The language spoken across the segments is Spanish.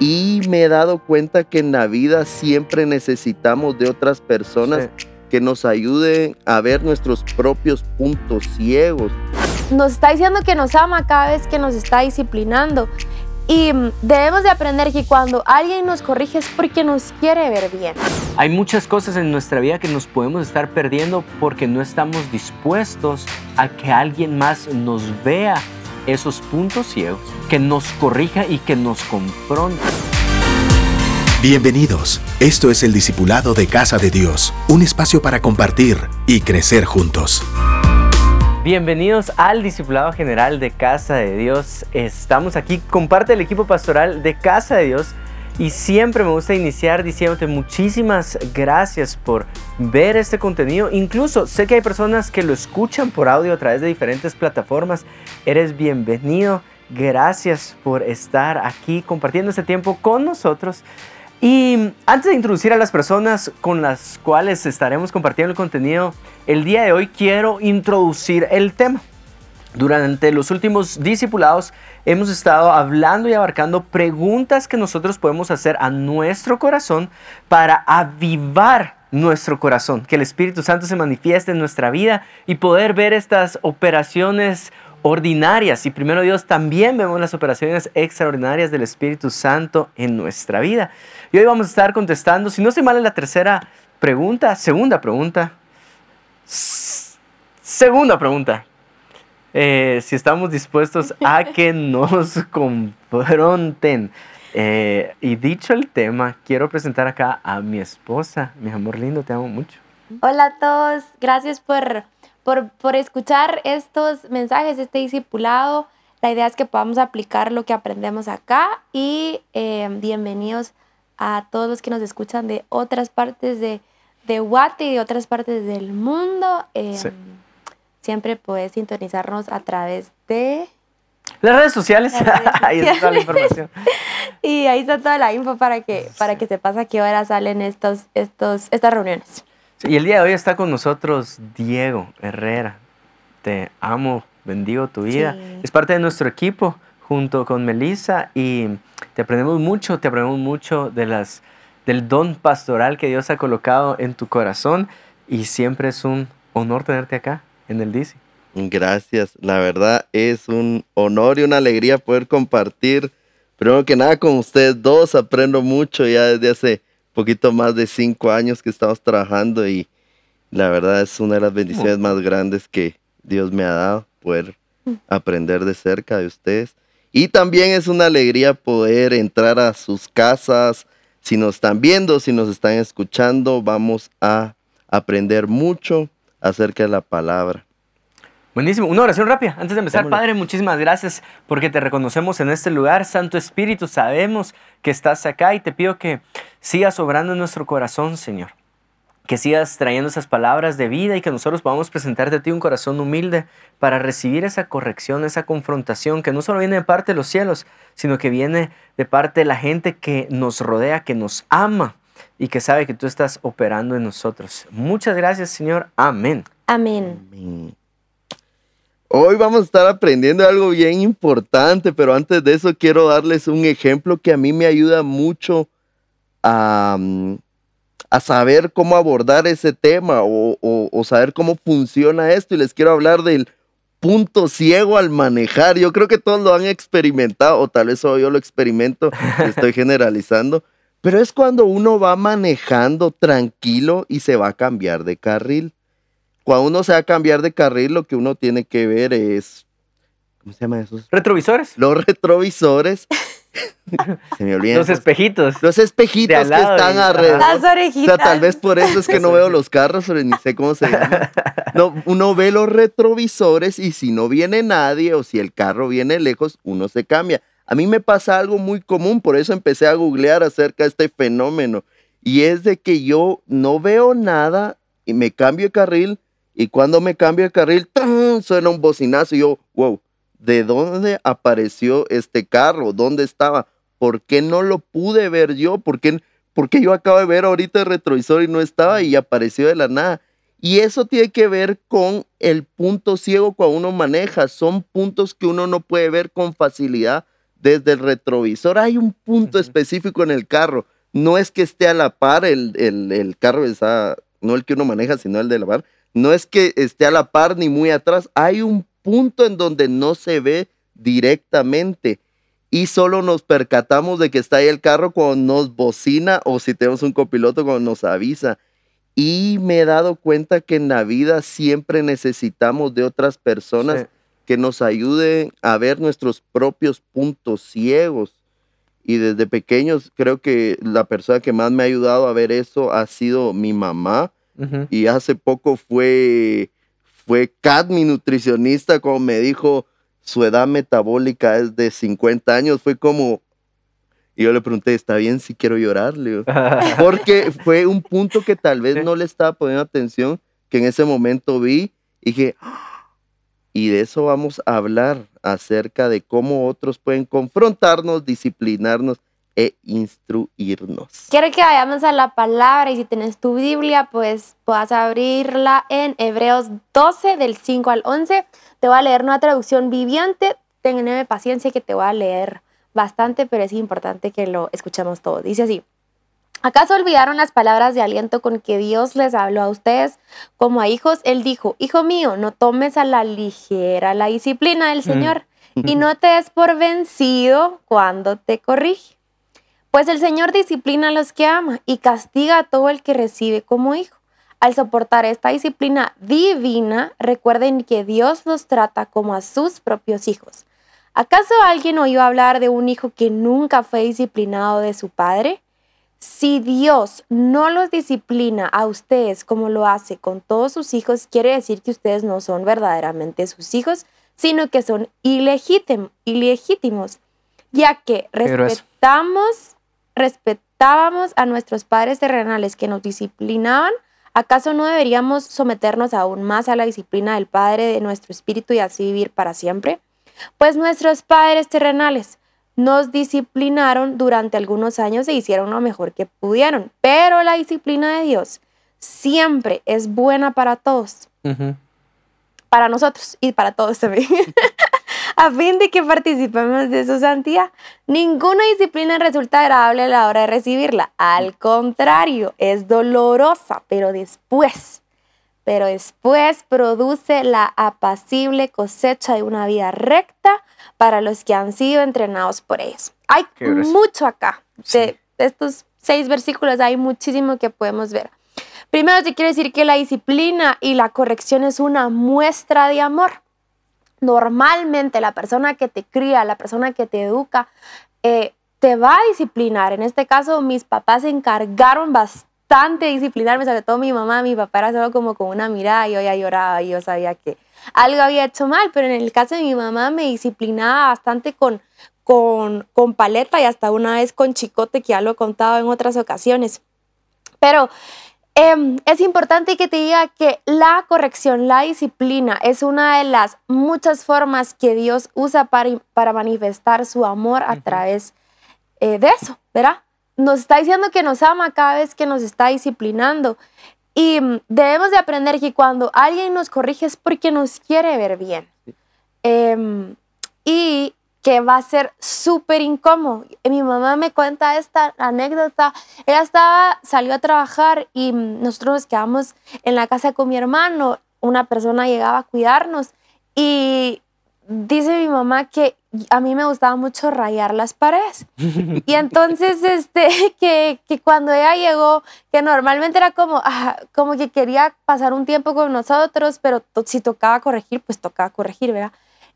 Y me he dado cuenta que en la vida siempre necesitamos de otras personas que nos ayuden a ver nuestros propios puntos ciegos. Nos está diciendo que nos ama cada vez que nos está disciplinando. Y debemos de aprender que cuando alguien nos corrige es porque nos quiere ver bien. Hay muchas cosas en nuestra vida que nos podemos estar perdiendo porque no estamos dispuestos a que alguien más nos vea esos puntos ciegos, que nos corrija y que nos confronte. Bienvenidos. Esto es el Discipulado de Casa de Dios, un espacio para compartir y crecer juntos. Bienvenidos al Discipulado General de Casa de Dios. Estamos aquí con parte del equipo pastoral de Casa de Dios y siempre me gusta iniciar diciéndote muchísimas gracias por ver este contenido. Incluso sé que hay personas que lo escuchan por audio a través de diferentes plataformas. Eres bienvenido. Gracias por estar aquí compartiendo este tiempo con nosotros. Y antes de introducir a las personas con las cuales estaremos compartiendo el contenido, el día de hoy quiero introducir el tema. Durante los últimos discipulados hemos estado hablando y abarcando preguntas que nosotros podemos hacer a nuestro corazón para avivar nuestro corazón, que el Espíritu Santo se manifieste en nuestra vida y poder ver estas operaciones ordinarias. Y primero Dios también vemos las operaciones extraordinarias del Espíritu Santo en nuestra vida. Y hoy vamos a estar contestando, si no se mal la tercera pregunta, segunda pregunta, segunda pregunta, eh, si estamos dispuestos a que nos confronten. Eh, y dicho el tema, quiero presentar acá a mi esposa, mi amor lindo, te amo mucho. Hola a todos, gracias por por, escuchar estos mensajes, este discipulado. La idea es que podamos aplicar lo que aprendemos acá y eh, bienvenidos a todos los que nos escuchan de otras partes de, de Guate y de otras partes del mundo. Eh, siempre puedes sintonizarnos a través de... Las redes sociales, ahí está toda la información. y ahí está toda la info para que, para que sepas a qué hora salen estos, estos, estas reuniones y el día de hoy está con nosotros Diego Herrera. Te amo, bendigo tu vida. Es parte de nuestro equipo junto con Melissa y te aprendemos mucho, te aprendemos mucho de las, del don pastoral que Dios ha colocado en tu corazón y siempre es un honor tenerte acá en el DC. Gracias, la verdad es un honor y una alegría poder compartir, primero que nada con ustedes dos, aprendo mucho ya desde hace poquito más de cinco años que estamos trabajando y la verdad es una de las bendiciones más grandes que Dios me ha dado, poder aprender de cerca de ustedes. Y también es una alegría poder entrar a sus casas. Si nos están viendo, si nos están escuchando, vamos a aprender mucho acerca de la palabra. Buenísimo. Una oración rápida. Antes de empezar, Padre, muchísimas gracias porque te reconocemos en este lugar. Santo Espíritu, sabemos que estás acá y te pido que sigas obrando en nuestro corazón, Señor. Que sigas trayendo esas palabras de vida y que nosotros podamos presentarte a ti un corazón humilde para recibir esa corrección, esa confrontación que no solo viene de parte de los cielos, sino que viene de parte de la gente que nos rodea, que nos ama y que sabe que tú estás operando en nosotros. Muchas gracias, Señor. Amén. Amén. Amén. Hoy vamos a estar aprendiendo algo bien importante, pero antes de eso quiero darles un ejemplo que a mí me ayuda mucho a, mm, saber cómo abordar ese tema o, saber cómo funciona esto. Y les quiero hablar del punto ciego al manejar. Yo creo que todos lo han experimentado, o tal vez yo lo experimento, estoy generalizando, pero es cuando uno va manejando tranquilo y se va a cambiar de carril cuando uno se va a cambiar de carril, lo que uno tiene que ver es. ¿Cómo se llama eso? Retrovisores. Los retrovisores. se me olvidan. Los espejitos. Los espejitos que están alrededor. Las orejitas. O sea, tal vez por eso es que no veo los carros, pero ni sé cómo se llama. No, uno ve los retrovisores y si no viene nadie o si el carro viene lejos, uno se cambia. A mí me pasa algo muy común, por eso empecé a googlear acerca de este fenómeno. Y es de que yo no veo nada y me cambio de carril y cuando me cambio de carril, suena un bocinazo y yo, wow, ¿de dónde apareció este carro? ¿Dónde estaba? ¿Por qué no lo pude ver yo? ¿Por qué, porque yo acabo de ver ahorita el retrovisor y no estaba y apareció de la nada? Y eso tiene que ver con el punto ciego cuando uno maneja. Son puntos que uno no puede ver con facilidad desde el retrovisor. Hay un punto específico en el carro. No es que esté a la par el, el, carro, está, no el que uno maneja, sino el de la par. No es que esté a la par ni muy atrás. Hay un punto en donde no se ve directamente y solo nos percatamos de que está ahí el carro cuando nos bocina o si tenemos un copiloto cuando nos avisa. Y me he dado cuenta que en la vida siempre necesitamos de otras personas que nos ayuden a ver nuestros propios puntos ciegos. Y desde pequeños creo que la persona que más me ha ayudado a ver eso ha sido mi mamá. Y hace poco fue, fue Kat, mi nutricionista, como me dijo, su edad metabólica es de 50 años, fue como, y yo le pregunté, ¿está bien si quiero llorarle? Porque fue un punto que tal vez no le estaba poniendo atención, que en ese momento vi y dije, y de eso vamos a hablar acerca de cómo otros pueden confrontarnos, disciplinarnos e instruirnos. Quiero que vayamos a la palabra y si tienes tu Biblia, pues puedas abrirla en Hebreos 12 del 5 al 11. Te voy a leer una traducción viviente. Tengan paciencia que te voy a leer bastante, pero es importante que lo escuchemos todo. Dice así. ¿Acaso olvidaron las palabras de aliento con que Dios les habló a ustedes como a hijos? Él dijo, Hijo mío, no tomes a la ligera la disciplina del mm. Señor y no te des por vencido cuando te corrige. Pues el Señor disciplina a los que ama y castiga a todo el que recibe como hijo. Al soportar esta disciplina divina, recuerden que Dios los trata como a sus propios hijos. ¿Acaso alguien oyó hablar de un hijo que nunca fue disciplinado de su padre? Si Dios no los disciplina a ustedes como lo hace con todos sus hijos, quiere decir que ustedes no son verdaderamente sus hijos, sino que son ilegítimos, ya que respetamos, respetábamos a nuestros padres terrenales que nos disciplinaban ¿Acaso no deberíamos someternos aún más a la disciplina del Padre de nuestro espíritu y así vivir para siempre? Pues nuestros padres terrenales nos disciplinaron durante algunos años e hicieron lo mejor que pudieron, pero la disciplina de Dios siempre es buena para todos. Para nosotros y para todos también. a fin de que participemos de su santidad. Ninguna disciplina resulta agradable a la hora de recibirla. Al contrario, es dolorosa, pero después, pero después produce la apacible cosecha de una vida recta para los que han sido entrenados por ellos. Hay mucho acá. De, estos seis versículos hay muchísimo que podemos ver. Primero te quiero decir que la disciplina y la corrección es una muestra de amor normalmente la persona que te cría, la persona que te educa, eh, te va a disciplinar. En este caso, mis papás se encargaron bastante de disciplinarme, sobre todo mi mamá, mi papá era solo como con una mirada y yo ya lloraba y yo sabía que algo había hecho mal, pero en el caso de mi mamá me disciplinaba bastante con, con, con paleta y hasta una vez con chicote, que ya lo he contado en otras ocasiones. Pero Em, es importante que te diga que la corrección, la disciplina es una de las muchas formas que Dios usa para, para manifestar su amor a través eh, de eso, ¿verdad? Nos está diciendo que nos ama cada vez que nos está disciplinando. Y mm, debemos de aprender que cuando alguien nos corrige es porque nos quiere ver bien. Em, y que va a ser súper incómodo. Mi mamá me cuenta esta anécdota. Ella estaba, salió a trabajar y nosotros nos quedamos en la casa con mi hermano. Una persona llegaba a cuidarnos y dice mi mamá que a mí me gustaba mucho rayar las paredes. Y entonces, este, que, que cuando ella llegó, que normalmente era como, ah, como que quería pasar un tiempo con nosotros, pero si tocaba corregir, pues tocaba corregir, ¿verdad?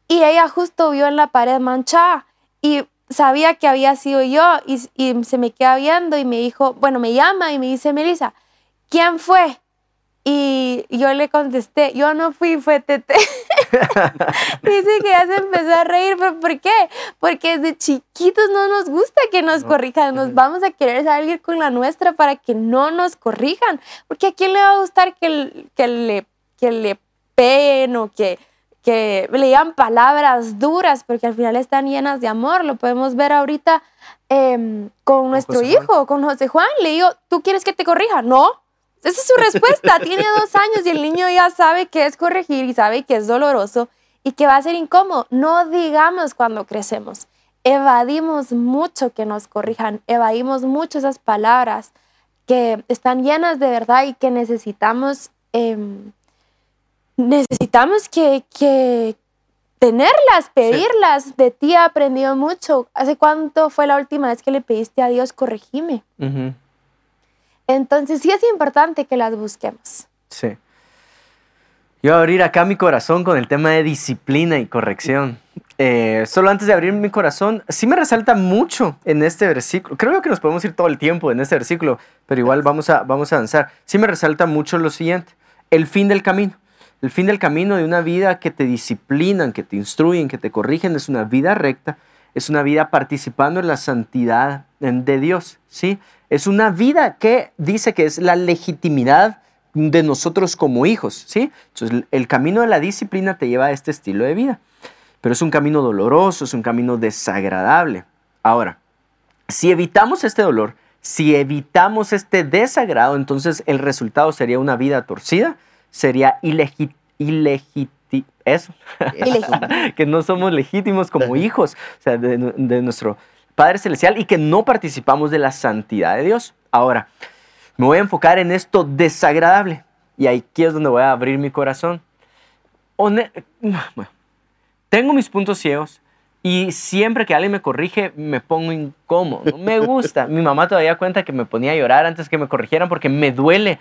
Y ella justo vio en la pared manchada y sabía que había sido yo y, se me queda viendo y me dijo, bueno, me llama y me dice, Melissa, ¿quién fue? Y yo le contesté, yo no fui, fue Tete. Dice que ya se empezó a reír, pero ¿por qué? Porque desde chiquitos no nos gusta que nos corrijan, nos vamos a querer salir con la nuestra para que no nos corrijan, porque a quién le va a gustar que, que le, que le peguen o que, que leían palabras duras, porque al final están llenas de amor. Lo podemos ver ahorita em, con nuestro hijo, con José Juan. Le digo, ¿tú quieres que te corrija? No. Esa es su respuesta. Tiene dos años y el niño ya sabe que es corregir y sabe que es doloroso y que va a ser incómodo. No digamos cuando crecemos. evadimos mucho que nos corrijan, evadimos mucho esas palabras que están llenas de verdad y que necesitamos, em, necesitamos que, que tenerlas, pedirlas. De ti he aprendido mucho. ¿Hace cuánto fue la última vez que le pediste a Dios corregime? Entonces sí es importante que las busquemos. Sí. Yo voy a abrir acá mi corazón con el tema de disciplina y corrección. Eh, solo antes de abrir mi corazón, sí me resalta mucho en este versículo. Creo que nos podemos ir todo el tiempo en este versículo, pero igual vamos a, vamos a avanzar. Sí me resalta mucho lo siguiente, el fin del camino. El fin del camino de una vida que te disciplinan, que te instruyen, que te corrigen, es una vida recta, es una vida participando en la santidad de Dios, ¿sí? Es una vida que dice que es la legitimidad de nosotros como hijos, ¿sí? Entonces, el camino de la disciplina te lleva a este estilo de vida, pero es un camino doloroso, es un camino desagradable. Ahora, si evitamos este dolor, si evitamos este desagrado, entonces el resultado sería una vida torcida, sería ilegítima, eso, que no somos legítimos como hijos de, de nuestro Padre Celestial y que no participamos de la santidad de Dios. Ahora, me voy a enfocar en esto desagradable. Y aquí es donde voy a abrir mi corazón. tengo mis puntos ciegos y siempre que alguien me corrige me pongo incómodo. Me gusta. Mi mamá todavía cuenta que me ponía a llorar antes que me corrigieran porque me duele.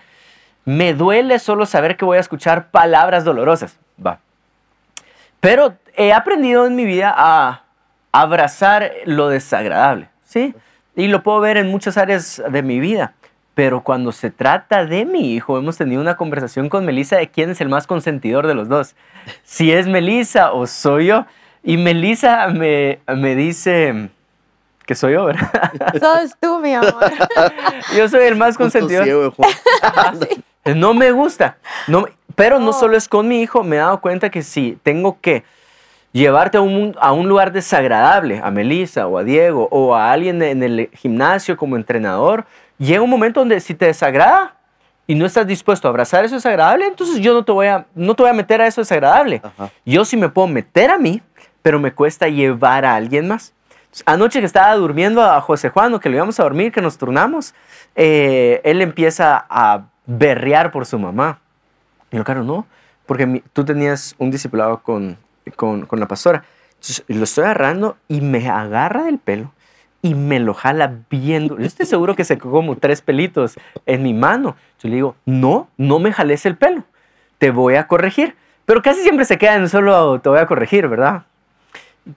Me duele solo saber que voy a escuchar palabras dolorosas. Va. Pero he aprendido en mi vida a abrazar lo desagradable. ¿Sí? Y lo puedo ver en muchas áreas de mi vida. Pero cuando se trata de mi hijo, hemos tenido una conversación con Melissa de quién es el más consentidor de los dos. Si es Melissa o soy yo. Y Melissa me, me dice que soy yo, ¿verdad? Sos tú, mi amor. yo soy el más consentidor. no me gusta. No, pero no oh. solo es con mi hijo, me he dado cuenta que si tengo que llevarte a un, a un lugar desagradable, a Melissa o a Diego o a alguien en el gimnasio como entrenador, llega un momento donde si te desagrada y no estás dispuesto a abrazar eso desagradable, entonces yo no te voy a, no te voy a meter a eso desagradable. Yo sí me puedo meter a mí, pero me cuesta llevar a alguien más. Anoche que estaba durmiendo a José Juan, o que le íbamos a dormir, que nos turnamos, eh, él empieza a berrear por su mamá. Y yo, claro, no, porque tú tenías un discipulado con, con, con la pastora. Lo estoy agarrando y me agarra del pelo y me lo jala viendo. Yo estoy seguro que se como tres pelitos en mi mano. Yo le digo, no, no me jales el pelo, te voy a corregir. Pero casi siempre se queda en solo te voy a corregir, ¿verdad?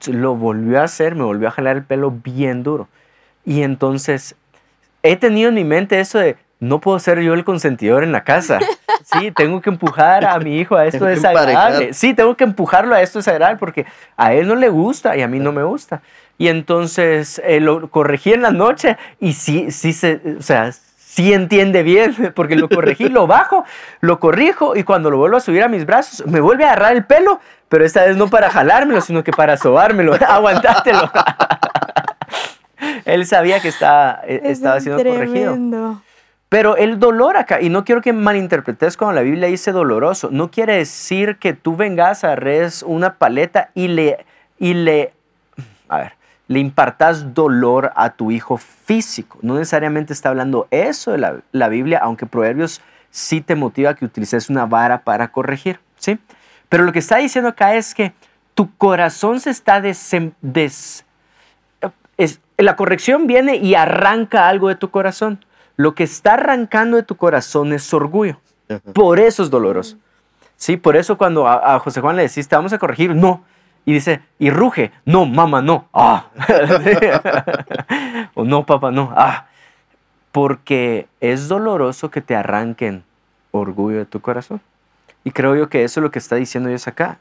Lo volvió a hacer, me volvió a jalar el pelo bien duro. Y entonces he tenido en mi mente eso de, no puedo ser yo el consentidor en la casa. Sí, tengo que empujar a mi hijo a esto desagradable. Sí, tengo que empujarlo a esto desagradable porque a él no le gusta y a mí no me gusta. Y entonces eh, lo corregí en la noche y sí, sí, se, o sea, sí entiende bien, porque lo corregí, lo bajo, lo corrijo y cuando lo vuelvo a subir a mis brazos, me vuelve a agarrar el pelo, pero esta vez no para jalármelo, sino que para sobármelo, aguantátelo. Él sabía que estaba, eh, estaba siendo corregido. Pero el dolor acá, y no quiero que malinterpretes cuando la Biblia dice doloroso, no quiere decir que tú vengas a res una paleta y le, y le, a ver, le impartas dolor a tu hijo físico. No necesariamente está hablando eso de la, Biblia, aunque Proverbios sí te motiva a que utilices una vara para corregir, ¿sí? Pero lo que está diciendo acá es que tu corazón se está des, la corrección viene y arranca algo de tu corazón. Lo que está arrancando de tu corazón es orgullo. Por eso es doloroso. Sí, por eso cuando a, a José Juan le decís, te vamos a corregir, no, y dice, y ruge, no, mamá, no, ah. o no, papá, no, ah. Porque es doloroso que te arranquen orgullo de tu corazón. Y creo yo que eso es lo que está diciendo Dios acá.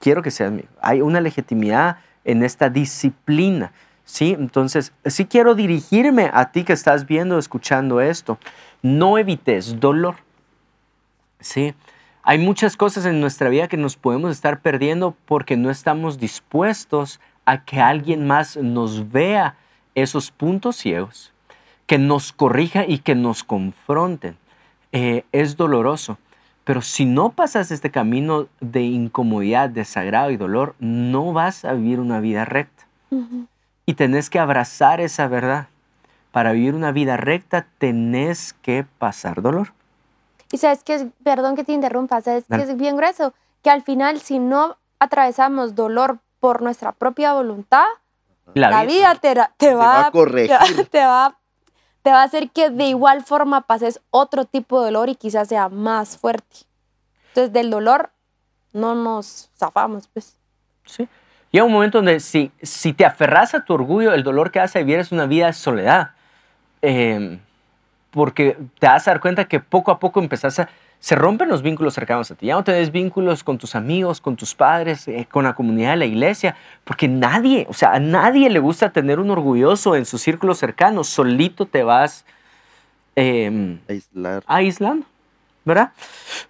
Quiero que seas mío. Hay una legitimidad en esta disciplina. ¿Sí? Entonces, sí quiero dirigirme a ti que estás viendo, escuchando esto. No evites dolor. ¿sí? Hay muchas cosas en nuestra vida que nos podemos estar perdiendo porque no estamos dispuestos a que alguien más nos vea esos puntos ciegos, que nos corrija y que nos confronten. Eh, es doloroso, pero si no pasas este camino de incomodidad, desagrado y dolor, no vas a vivir una vida recta. Y tenés que abrazar esa verdad. Para vivir una vida recta tenés que pasar dolor. Y sabes que es, perdón que te interrumpa, sabes que es bien grueso, que al final si no atravesamos dolor por nuestra propia voluntad, la, vida, te, va, va a corregir. Te, te va, te va a hacer que de igual forma pases otro tipo de dolor y quizás sea más fuerte. Entonces del dolor no nos zafamos, pues. ¿sí? Llega un momento donde si, si te aferras a tu orgullo, el dolor que vas a vivir es una vida de soledad. Eh, porque te vas a dar cuenta que poco a poco empezás a... Se rompen los vínculos cercanos a ti. Ya no tenés vínculos con tus amigos, con tus padres, eh, con la comunidad de la iglesia. Porque nadie, o sea, a nadie le gusta tener un orgulloso en su círculo cercano. Solito te vas eh, Aislar. aislando, ¿verdad?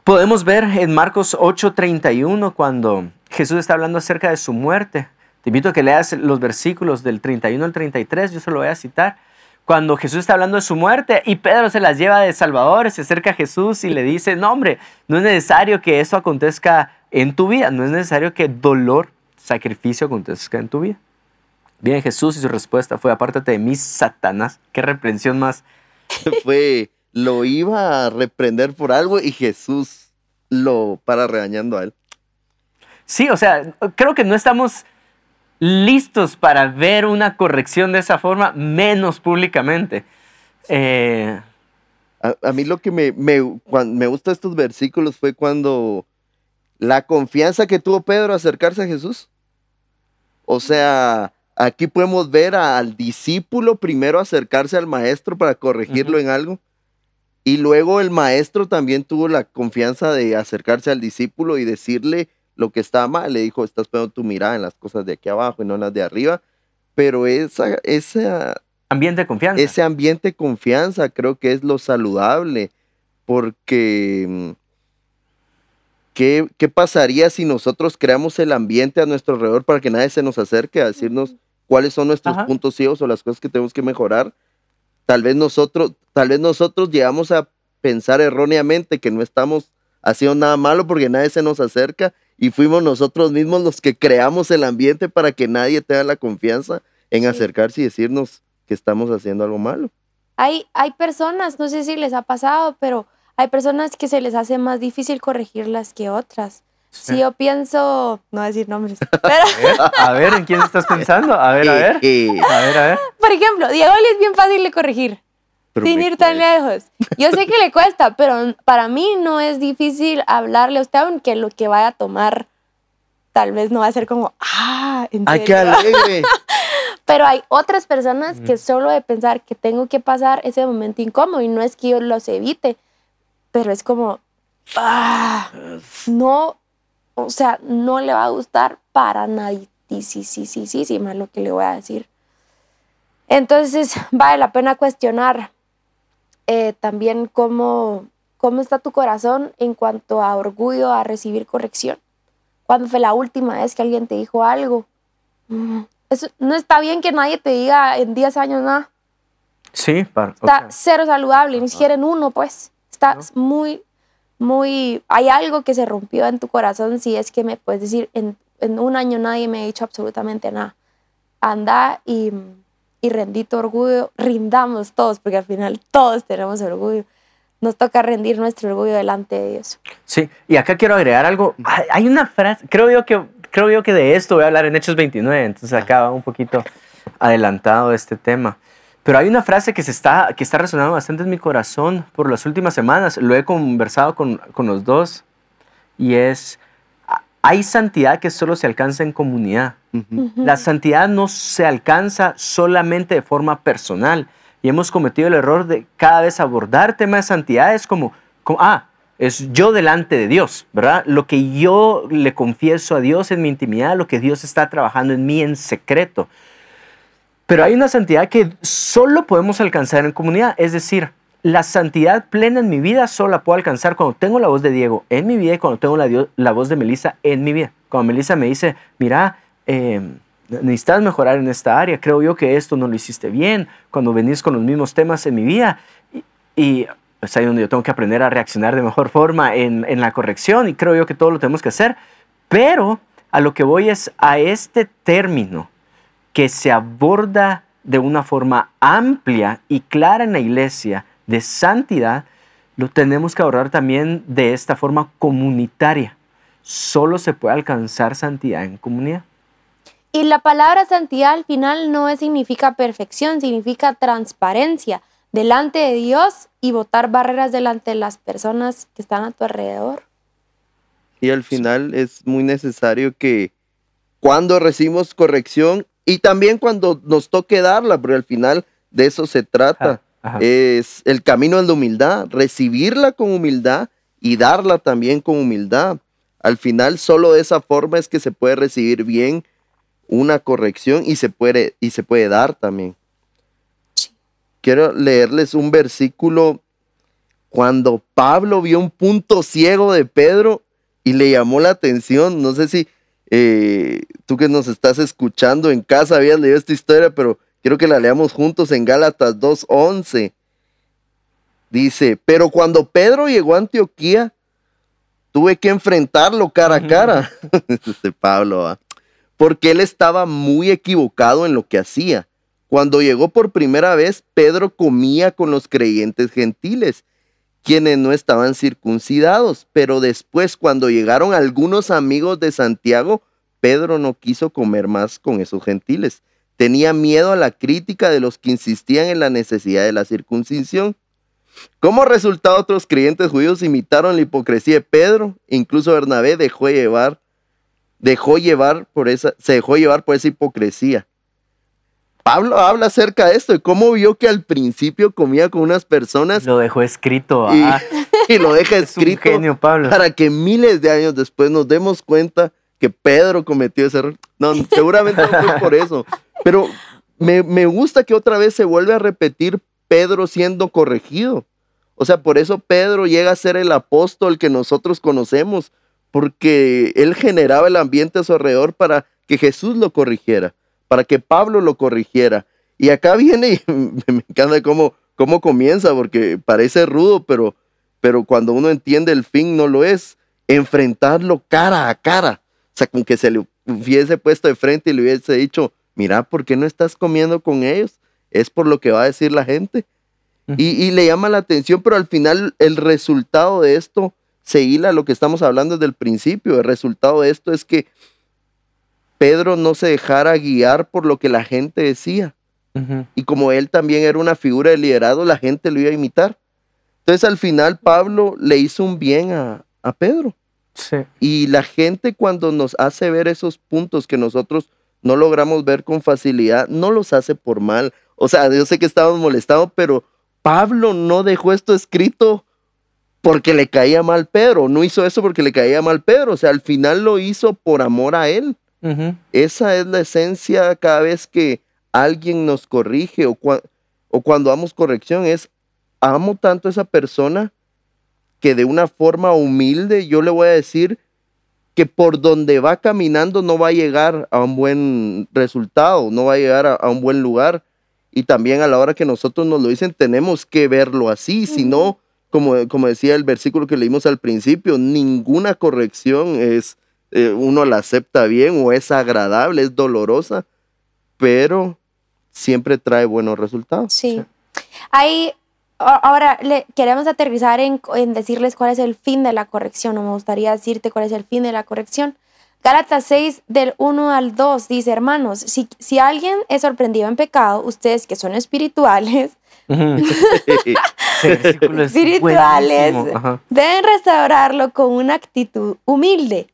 Podemos ver en Marcos 8:31 cuando Jesús está hablando acerca de su muerte. Te invito a que leas los versículos del 31 al 33, yo se lo voy a citar. Cuando Jesús está hablando de su muerte y Pedro se las lleva de Salvador, se acerca a Jesús y le dice, no hombre, no es necesario que eso acontezca en tu vida, no es necesario que dolor, sacrificio acontezca en tu vida. Viene Jesús y su respuesta fue, apártate de mí, Satanás. Qué reprensión más Fue, lo iba a reprender por algo y Jesús lo para regañando a él. Sí, o sea, creo que no estamos listos para ver una corrección de esa forma, menos públicamente. Eh, A, a mí lo que me, me, gusta estos versículos fue cuando la confianza que tuvo Pedro acercarse a Jesús. O sea, aquí podemos ver al discípulo primero acercarse al maestro para corregirlo en algo. Y luego el maestro también tuvo la confianza de acercarse al discípulo y decirle lo que estaba mal. Le dijo, estás poniendo tu mirada en las cosas de aquí abajo y no en las de arriba. Pero esa, esa, ambiente de confianza. ese ambiente de confianza creo que es lo saludable, porque mm, ¿qué, qué pasaría si nosotros creamos el ambiente a nuestro alrededor para que nadie se nos acerque a decirnos cuáles son nuestros Ajá. puntos ciegos o las cosas que tenemos que mejorar? Tal vez nosotros, tal vez nosotros llegamos a pensar erróneamente que no estamos haciendo nada malo porque nadie se nos acerca y fuimos nosotros mismos los que creamos el ambiente para que nadie tenga la confianza en Sí. acercarse y decirnos que estamos haciendo algo malo. Hay, hay personas, no sé si les ha pasado, pero hay personas que se les hace más difícil corregirlas que otras. Si yo pienso, no voy a decir nombres, pero A ver, a ver, ¿en quién estás pensando? A ver, a ver. Eh, eh, A ver, a ver. por ejemplo, Diego le es bien fácil de corregir, pero sin me ir tan lejos. Yo sé que le cuesta, pero para mí no es difícil hablarle a usted, aunque lo que vaya a tomar tal vez no va a ser como, ah, en ¡Ay, qué serio?". alegre! Pero hay otras personas que Mm. solo de pensar que tengo que pasar ese momento incómodo y no es que yo los evite, pero es como, ah, no, o sea, no le va a gustar para nadie. Sí, sí, sí, sí, sí, más lo que le voy a decir. Entonces, vale la pena cuestionar eh, también cómo, cómo está tu corazón en cuanto a orgullo a recibir corrección. ¿Cuándo fue la última vez que alguien te dijo algo? Mm, eso- no está bien que nadie te diga en 10 años nada. Sí, para, Está cero saludable, ni siquiera en uno, pues. Está No. muy, muy... Hay algo que se rompió en tu corazón si es que me puedes decir, en, en un año nadie me ha dicho absolutamente nada. Anda y, y rendí tu orgullo, rindamos todos, porque al final todos tenemos orgullo. Nos toca rendir nuestro orgullo delante de Dios. sí. Y acá quiero agregar algo. Hay- una frase, creo yo que, creo yo que de esto voy a hablar en Hechos 29, entonces acá va un poquito adelantado este tema. Pero hay una frase que, se está, que está resonando bastante en mi corazón por las últimas semanas. Lo he conversado con, con los dos. Y es, "A- hay santidad que solo se alcanza en comunidad. La santidad no se alcanza solamente de forma personal. Y hemos cometido el error de cada vez abordar temas de santidad es como, como, ah, es yo delante de Dios, ¿verdad? Lo que yo le confieso a Dios en mi intimidad, lo que Dios está trabajando en mí en secreto. Pero hay una santidad que solo podemos alcanzar en comunidad. Es decir, la santidad plena en mi vida solo la puedo alcanzar cuando tengo la voz de Diego en mi vida y cuando tengo la, la voz de Melissa en mi vida. Cuando Melissa me dice, mira, eh, necesitas mejorar en esta área, creo yo que esto no lo hiciste bien, cuando venís con los mismos temas en mi vida. Y, y es ahí donde yo tengo que aprender a reaccionar de mejor forma en, en la corrección y creo yo que todo lo tenemos que hacer. Pero a lo que voy es a este término que se aborda de una forma amplia y clara en la iglesia de santidad, lo tenemos que abordar también de esta forma comunitaria. Solo se puede alcanzar santidad en comunidad. Y la palabra santidad al final no significa perfección, significa transparencia delante de Dios y botar barreras delante de las personas que están a tu alrededor. Y al final es muy necesario que cuando recibimos corrección y también cuando nos toque darla, porque al final de eso se trata. Es el camino de la humildad, recibirla con humildad y darla también con humildad. Al final solo de esa forma es que se puede recibir bien una corrección y se puede, y se puede dar también. Quiero leerles un versículo cuando Pablo vio un punto ciego de Pedro y le llamó la atención. No sé si eh, tú que nos estás escuchando en casa habías leído esta historia, pero quiero que la leamos juntos en Gálatas 2.11. Dice, pero cuando Pedro llegó a Antioquía, tuve que enfrentarlo cara a cara. Dice Pablo, porque él estaba muy equivocado en lo que hacía. Cuando llegó por primera vez, Pedro comía con los creyentes gentiles quienes no estaban circuncidados. Pero después, cuando llegaron algunos amigos de Santiago, Pedro no quiso comer más con esos gentiles. Tenía miedo a la crítica de los que insistían en la necesidad de la circuncisión. Como resultado, otros creyentes judíos imitaron la hipocresía de Pedro. Incluso Bernabé dejó llevar, dejó llevar por esa, se dejó llevar por esa hipocresía. Pablo habla acerca de esto y cómo vio que al principio comía con unas personas. Lo dejó escrito. Y, ah. lo deja escrito genio, Pablo. para que miles de años después nos demos cuenta que Pedro cometió ese error. No, seguramente no fue por eso. Pero me, me gusta que otra vez se vuelve a repetir Pedro siendo corregido. O sea, por eso Pedro llega a ser el apóstol que nosotros conocemos, porque él generaba el ambiente a su alrededor para que Jesús lo corrigiera para que Pablo lo corrigiera. Y acá viene y me encanta cómo, cómo comienza, porque parece rudo, pero, pero cuando uno entiende el fin no lo es. Enfrentarlo cara a cara. O sea, con que se le hubiese puesto de frente y le hubiese dicho, mira, ¿por qué no estás comiendo con ellos? Es por lo que va a decir la gente. Y, y, le llama la atención, pero al final el resultado de esto se hila lo que estamos hablando desde el principio. El resultado de esto es que Pedro no se dejara guiar por lo que la gente decía. Y como él también era una figura de liderazgo, la gente lo iba a imitar. Entonces al final Pablo le hizo un bien a, Pedro. Y la gente cuando nos hace ver esos puntos que nosotros no logramos ver con facilidad, no los hace por mal. O sea, yo sé que estamos molestados, pero Pablo no dejó esto escrito porque le caía mal Pedro, no hizo eso porque le caía mal Pedro, o sea, al final lo hizo por amor a él. Esa es la esencia cada vez que alguien nos corrige o, o cuando damos corrección, es amo tanto a esa persona que de una forma humilde yo le voy a decir que por donde va caminando no va a llegar a un buen resultado, no va a llegar a, un buen lugar. Y también a la hora que nosotros nos lo dicen, tenemos que verlo así, si no, como, como decía el versículo que leímos al principio, ninguna corrección es, eh, uno la acepta bien o es agradable, es dolorosa, pero siempre trae buenos resultados. Sí. Ahí, ahora le, queremos aterrizar en, decirles cuál es el fin de la corrección, o me gustaría decirte cuál es el fin de la corrección. Gálatas 6 del 1 al 2 dice, hermanos, si, si alguien es sorprendido en pecado, ustedes que son espirituales, espirituales, deben restaurarlo con una actitud humilde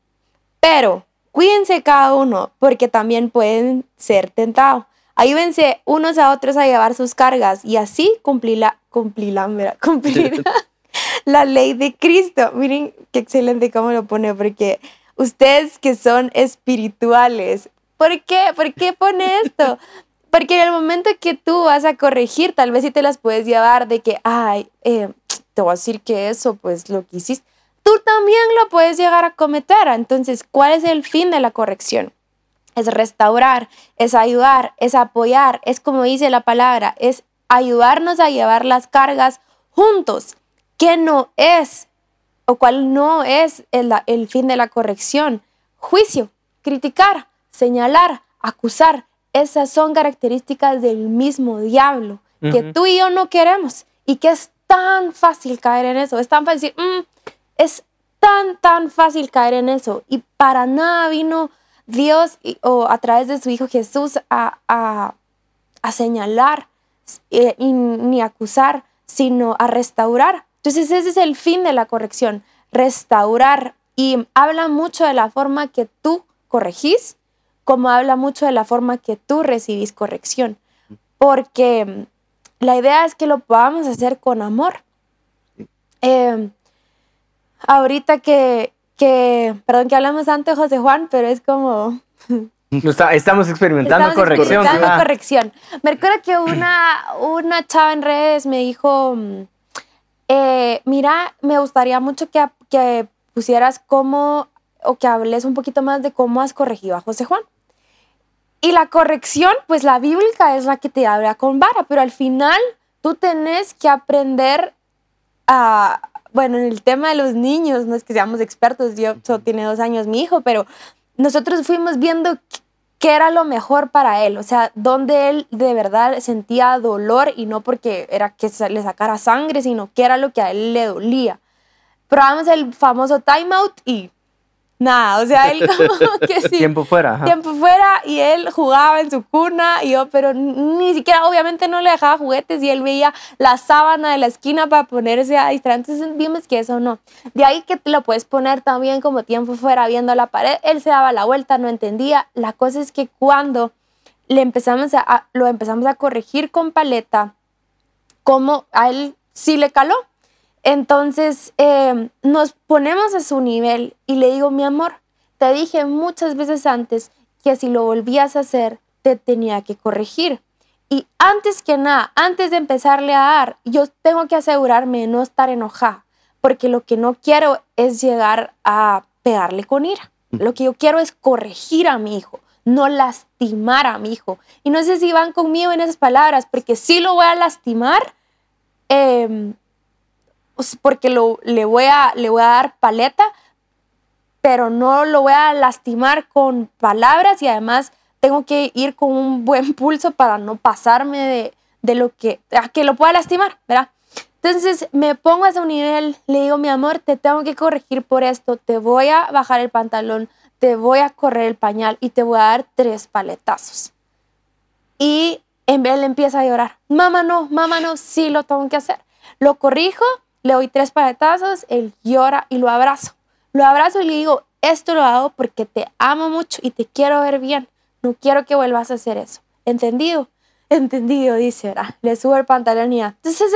pero cuídense cada uno porque también pueden ser tentados. Ayúdense unos a otros a llevar sus cargas y así cumplir la, cumplir la, cumplir la, ley de Cristo. Miren qué excelente cómo lo pone, porque ustedes que son espirituales, ¿por qué? ¿Por qué pone esto? Porque en el momento que tú vas a corregir, tal vez sí te las puedes llevar de que, ay, eh, te voy a decir que eso, pues lo que hiciste tú también lo puedes llegar a cometer. Entonces, ¿cuál es el fin de la corrección? Es restaurar, es ayudar, es apoyar, es como dice la palabra, es ayudarnos a llevar las cargas juntos. ¿Qué no es o cuál no es el, el fin de la corrección? Juicio, criticar, señalar, acusar. esas son características del mismo diablo que tú y yo no queremos y que es tan fácil caer en eso. Es tan fácil, mm, es tan, tan fácil caer en eso. Y para nada vino Dios o a través de su Hijo Jesús a, a, señalar eh, ni acusar, sino a restaurar. Entonces ese es el fin de la corrección, restaurar. Y habla mucho de la forma que tú corregís, como habla mucho de la forma que tú recibís corrección. Porque la idea es que lo podamos hacer con amor. Eh, ahorita que, que, perdón que hablamos antes, José Juan, pero es como... estamos experimentando corrección. Experimentando corrección. Me recuerdo que una, una chava en redes me dijo, eh, mira, me gustaría mucho que, que pusieras cómo, o que hables un poquito más de cómo has corregido a José Juan. Y la corrección, pues la bíblica es la que te habla con vara, pero al final tú tenés que aprender a, bueno, en el tema de los niños, no es que seamos expertos, yo solo tiene dos años mi hijo, pero nosotros fuimos viendo qué era lo mejor para él, o sea, donde él de verdad sentía dolor y no porque era que le sacara sangre, sino que era lo que a él le dolía. Probamos el famoso timeout y nada, o sea, él como que sí. Tiempo fuera. Tiempo fuera y él jugaba en su cuna y yo, pero ni siquiera, obviamente no le dejaba juguetes y él veía la sábana de la esquina para ponerse a distraer. Entonces vimos que eso no. De ahí que lo puedes poner también como tiempo fuera viendo la pared. Él se daba la vuelta, no entendía. La cosa es que cuando le empezamos a, lo empezamos a corregir con paleta, como a él sí le caló entonces em, nos ponemos a su nivel y le digo, mi amor, te dije muchas veces antes que si lo volvías a hacer, te tenía que corregir. Y antes que nada, antes de empezarle a dar, yo tengo que asegurarme de no estar enojada, porque lo que no quiero es llegar a pegarle con ira. Lo que yo quiero es corregir a mi hijo, no lastimar a mi hijo. Y no sé si van conmigo en esas palabras, porque si lo voy a lastimar, eh, pues, porque lo, le, voy a, le voy a dar paleta, pero no lo voy a lastimar con palabras y además tengo que ir con un buen pulso para no pasarme de, de lo que, a que lo pueda lastimar, ¿verdad? Entonces me pongo a su nivel, le digo, mi amor, te tengo que corregir por esto, te voy a bajar el pantalón, te voy a correr el pañal y te voy a dar tres paletazos. Y él empieza a llorar, mamá no, mamá no, sí lo tengo que hacer. Lo corrijo le doy tres paletazos, él llora y lo abrazo. Lo abrazo y le digo, esto lo hago porque te amo mucho y te quiero ver bien. No quiero que vuelvas a hacer eso. ¿Entendido? Entendido, dice, ¿verdad? Le subo el pantalón y ya. Entonces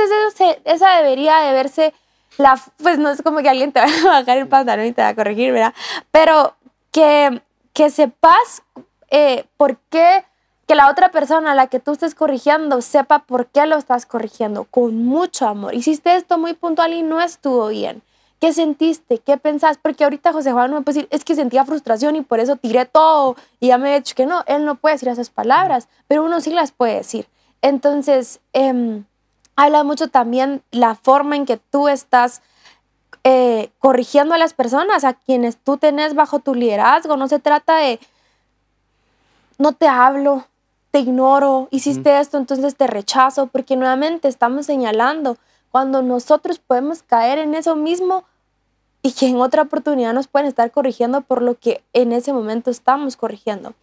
esa debería de verse, la, pues no es como que alguien te va a bajar el pantalón y te va a corregir, ¿verdad? Pero que, que sepas eh, por qué que la otra persona a la que tú estés corrigiendo sepa por qué lo estás corrigiendo con mucho amor. Hiciste esto muy puntual y no estuvo bien. ¿Qué sentiste? ¿Qué pensás? Porque ahorita José Juan no me puede decir, es que sentía frustración y por eso tiré todo y ya me he dicho que no. Él no puede decir esas palabras, pero uno sí las puede decir. Entonces, em, habla mucho también la forma en que tú estás eh, corrigiendo a las personas, a quienes tú tenés bajo tu liderazgo. No se trata de, no te hablo, te ignoro, hiciste esto, entonces te rechazo, porque nuevamente estamos señalando cuando nosotros podemos caer en eso mismo y que en otra oportunidad nos pueden estar corrigiendo por lo que en ese momento estamos corrigiendo.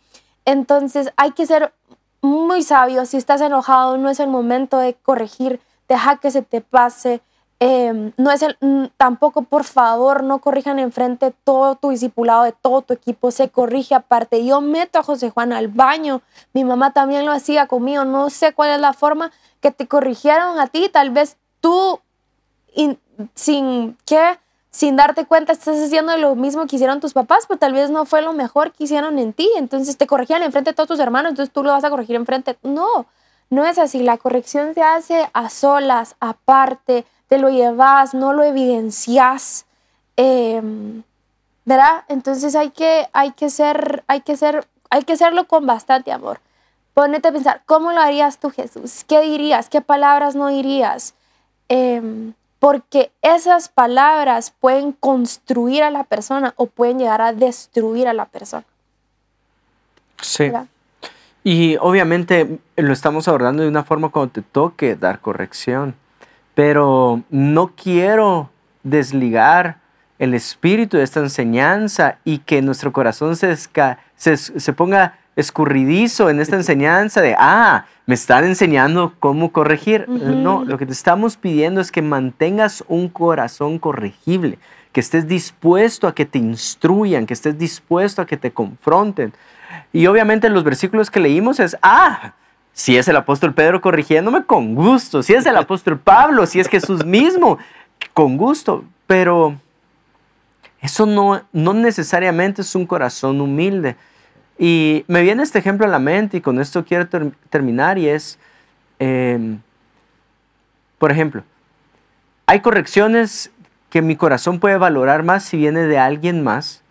Entonces hay que ser muy sabios, si estás enojado no es el momento de corregir, deja que se te pase, Em, no es el, mm, tampoco, por favor, no corrijan enfrente todo tu discipulado de todo tu equipo, se corrige aparte. Yo meto a José Juan al baño, mi mamá también lo hacía conmigo, no sé cuál es la forma que te corrigieron a ti, tal vez tú sin que sin darte cuenta estás haciendo lo mismo que hicieron tus papás, pero tal vez no fue lo mejor que hicieron en ti, entonces te corregían enfrente de todos tus hermanos, entonces tú lo vas a corregir enfrente. No, no es así, la corrección se hace a solas, aparte, te lo llevas, no lo evidencias, em, ¿verdad? Entonces hay que, hay que ser, hay que ser, hay que hacerlo con bastante amor. Ponete a pensar, ¿cómo lo harías tú, Jesús? ¿Qué dirías? ¿Qué palabras no dirías? Em, porque esas palabras pueden construir a la persona o pueden llegar a destruir a la persona. Sí. Y obviamente lo estamos abordando de una forma cuando te toque dar corrección, pero no quiero desligar el espíritu de esta enseñanza y que nuestro corazón se, se, se ponga escurridizo en esta enseñanza de, ah, me están enseñando cómo corregir. No, lo que te estamos pidiendo es que mantengas un corazón corregible, que estés dispuesto a que te instruyan, que estés dispuesto a que te confronten. Y obviamente los versículos que leímos es, ah, si es el apóstol Pedro corrigiéndome, con gusto. Si es el apóstol Pablo, si es Jesús mismo, con gusto. Pero eso no, no necesariamente es un corazón humilde. Y me viene este ejemplo a la mente y con esto quiero terminar y es, em, por ejemplo, hay correcciones que mi corazón puede valorar más si viene de alguien más.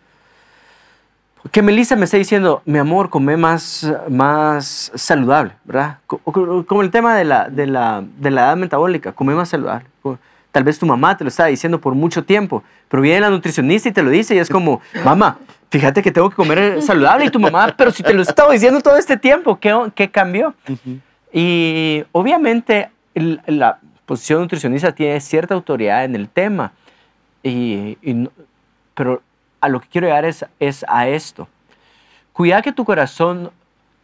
Que Melissa me está diciendo, mi amor, come más, más saludable, ¿verdad? Como el tema de la, de, la, de la edad metabólica, come más saludable. Tal vez tu mamá te lo estaba diciendo por mucho tiempo, pero viene la nutricionista y te lo dice y es como, mamá, fíjate que tengo que comer saludable y tu mamá, pero si te lo estaba diciendo todo este tiempo, ¿qué, qué cambió? Y obviamente la posición nutricionista tiene cierta autoridad en el tema, y, pero a lo que quiero llegar es, es a esto. Cuida que tu corazón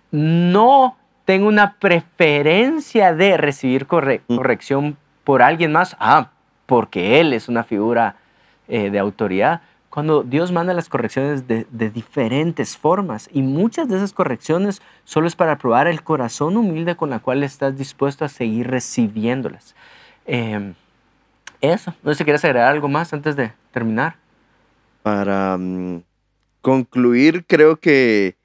no tenga una preferencia de recibir corrección por alguien más. Ah, porque Él es una figura eh, de autoridad. Cuando Dios manda las correcciones de, diferentes formas y muchas de esas correcciones solo es para probar el corazón humilde con la cual estás dispuesto a seguir recibiéndolas. Em, eso, no sé si quieres agregar algo más antes de terminar. Para mm, concluir, creo que,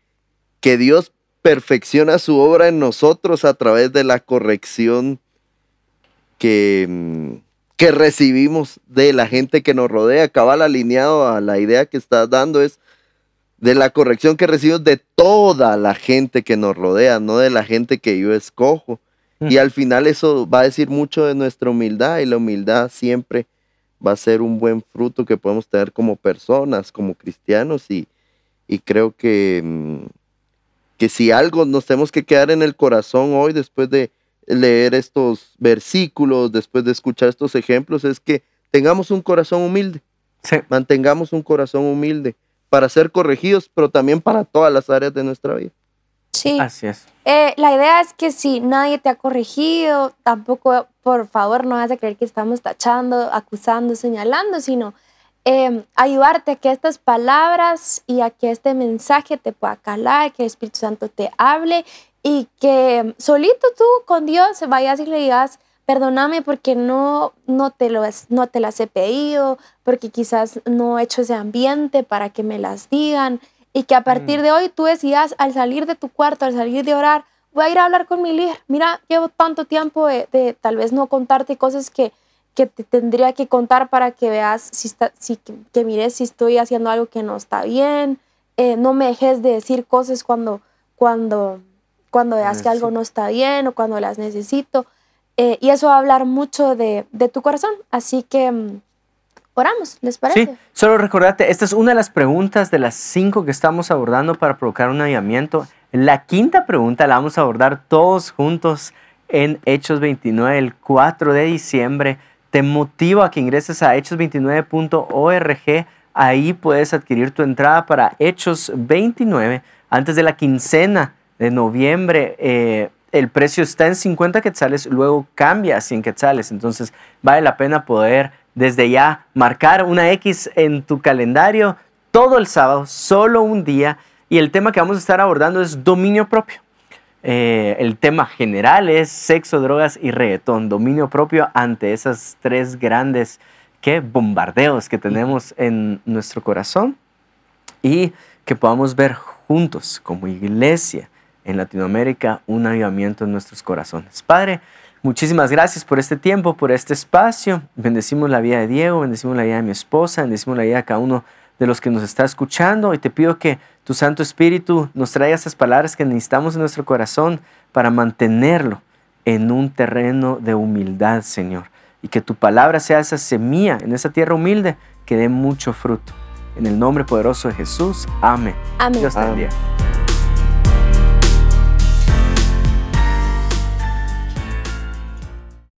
que Dios perfecciona su obra en nosotros a través de la corrección que, mm, que recibimos de la gente que nos rodea. Cabal alineado a la idea que estás dando es de la corrección que recibimos de toda la gente que nos rodea, no de la gente que yo escojo. Y al final eso va a decir mucho de nuestra humildad y la humildad siempre va a ser un buen fruto que podemos tener como personas, como cristianos y, y creo que, mm, que si algo nos tenemos que quedar en el corazón hoy después de leer estos versículos, después de escuchar estos ejemplos, es que tengamos un corazón humilde. Mantengamos un corazón humilde para ser corregidos, pero también para todas las áreas de nuestra vida. Sí. Así es. Eh, la idea es que si nadie te ha corregido, tampoco, por favor, no vas a creer que estamos tachando, acusando, señalando, sino eh, ayudarte a que estas palabras y a que este mensaje te pueda calar, que el Espíritu Santo te hable y que solito tú con Dios vayas y le digas, perdóname porque no, no, te lo, no te las he pedido, porque quizás no he hecho ese ambiente para que me las digan, y que a partir mm. de hoy tú decidas al salir de tu cuarto, al salir de orar, voy a ir a hablar con mi líder. Mira, llevo tanto tiempo de, tal vez no contarte cosas que, que te tendría que contar para que veas si, está, si que, mires si estoy haciendo algo que no está bien. Eh, no me dejes de decir cosas cuando, cuando cuando veas que algo no está bien o cuando las necesito. Eh, y eso va a hablar mucho de, tu corazón. Así que mm, oramos, ¿les parece? Sí, solo recordate, esta es una de las preguntas de las cinco que estamos abordando para provocar un avivamiento. La quinta pregunta la vamos a abordar todos juntos en Hechos 29, el 4 de diciembre. Te motivo a que ingreses a hechos29.org. Ahí puedes adquirir tu entrada para Hechos 29 antes de la quincena de noviembre, eh, el precio está en 50 quetzales, luego cambia a 100 quetzales. Entonces vale la pena poder desde ya marcar una X en tu calendario todo el sábado, solo un día. Y el tema que vamos a estar abordando es dominio propio. Eh, el tema general es sexo, drogas y reggaetón, dominio propio ante esas tres grandes ¿qué? bombardeos que tenemos en nuestro corazón y que podamos ver juntos como iglesia en Latinoamérica un avivamiento en nuestros corazones. Padre, muchísimas gracias por este tiempo, por este espacio. Bendecimos la vida de Diego, bendecimos la vida de mi esposa, bendecimos la vida de cada uno de los que nos está escuchando y te pido que tu Santo Espíritu nos traiga esas palabras que necesitamos en nuestro corazón para mantenerlo en un terreno de humildad, Señor. Y que tu palabra sea esa semilla en esa tierra humilde que dé mucho fruto. En el nombre poderoso de Jesús. Amén. Amén. Dios te bendiga.